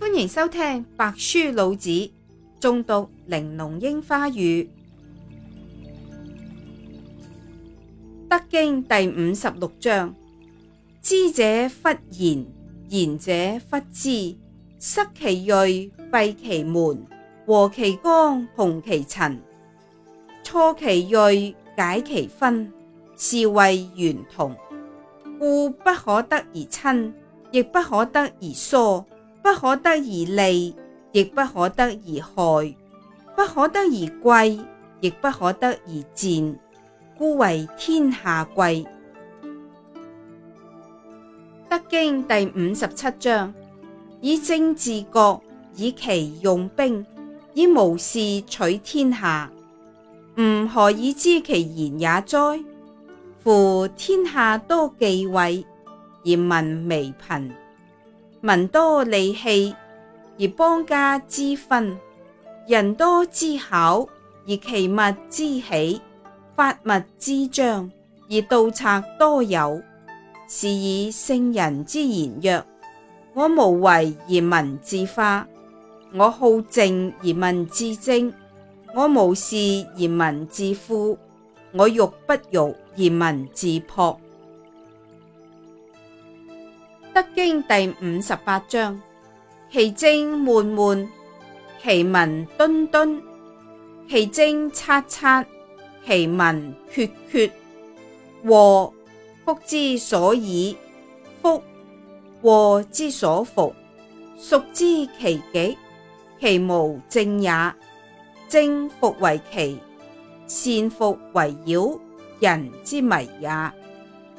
欢迎收听《白书老子》，中读《玲珑樱花语》。《德经》第五十六章：知者忽言，言者忽知。失其锐，闭其门，和其光，同其尘。挫其锐，解其分，是谓玄同。故不可得而亲，亦不可得而疏。不可得而利，亦不可得而害；不可得而贵，亦不可得而贱。故为天下贵。《德经》第五十七章：以政治国，以其用兵，以无事取天下。吾何以知其言也哉？乎天下多忌讳，而民微贫。民多利器，而邦家之分；人多之巧，而其物之起；法物之章，而盗贼多有。是以圣人之言曰：“我无为而民自化，我好静而民自正，我无事而民自富，我欲不欲而民自朴。”《德经》第五十八章：其精闷闷，其文敦敦；其精察察，其文决决。禍福之所以，福禍之所伏，孰知其己？其無正也。正复為奇，善复为妖，人之迷也。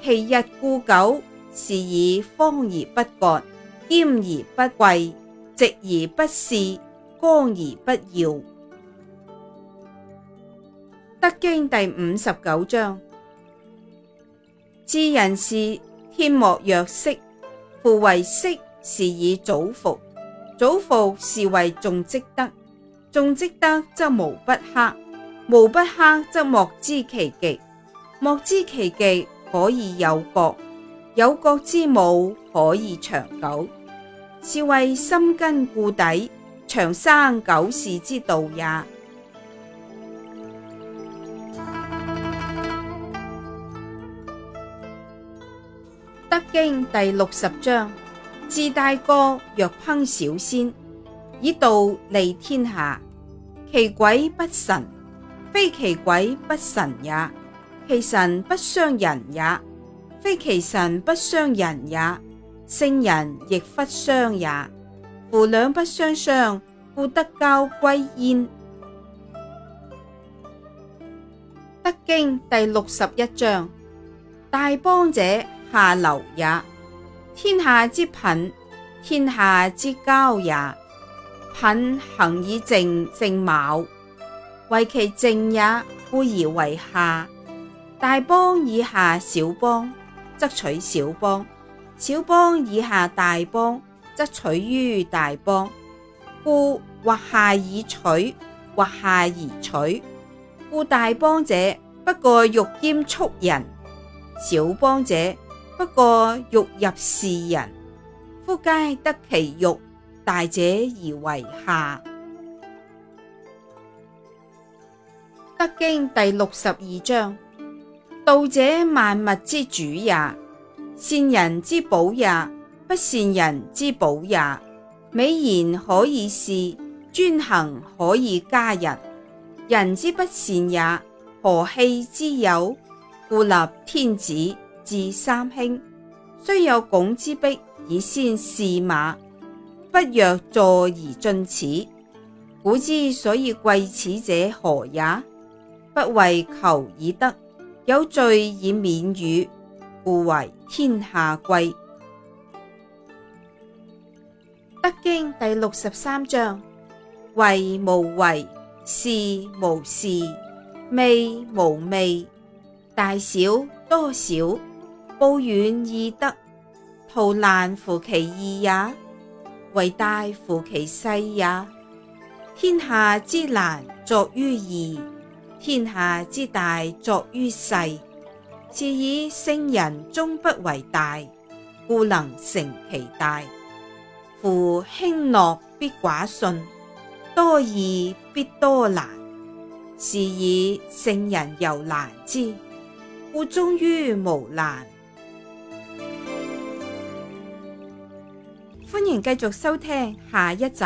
其日故久。是以方而不割，兼而不贵，直而不肆，光而不耀。《德经》第五十九章：知人是天莫若色，父为色是以祖服。祖服是为重积德，重积德则无不克，无不克则莫知其极，莫知其极可以有国。有国之母，可以长久，是谓心根固底，长生久视之道也。《德经》第六十章：自大哥若烹小仙，以道利天下，其鬼不神；非其鬼不神也，其神不伤人也。非其神不伤人也，圣人亦不伤也。夫两不相伤，故得交归焉。《德经》第六十一章：大邦者下流也，天下之品，天下之交也。品行以正，正卯为其正也，故而为下。大邦以下小邦。则取小邦，小邦以下大邦，则取于大邦。故或下以取，或下而取。故大邦者，不过欲兼畜人；小邦者，不过欲入士人。夫皆得其欲，大者而为下。《德经》第六十二章。道者，万物之主也；善人之宝也，不善人之宝也。美言可以是，专行可以加人。人之不善也，何气之有？故立天子，制三卿，虽有拱之壁以先驷马，不若坐而进此。古之所以贵此者，何也？不为求以得。有罪以免予，故为天下贵。《德经》第六十三章：为无为，是无事；未无未，大小多少，报怨易得，图难乎其易也；为大乎其细也。天下之难，作于易。天下之大，作于细。是以圣人终不为大，故能成其大。夫轻诺必寡信，多易必多难。是以圣人由难知，故终于无难。欢迎继续收听下一集。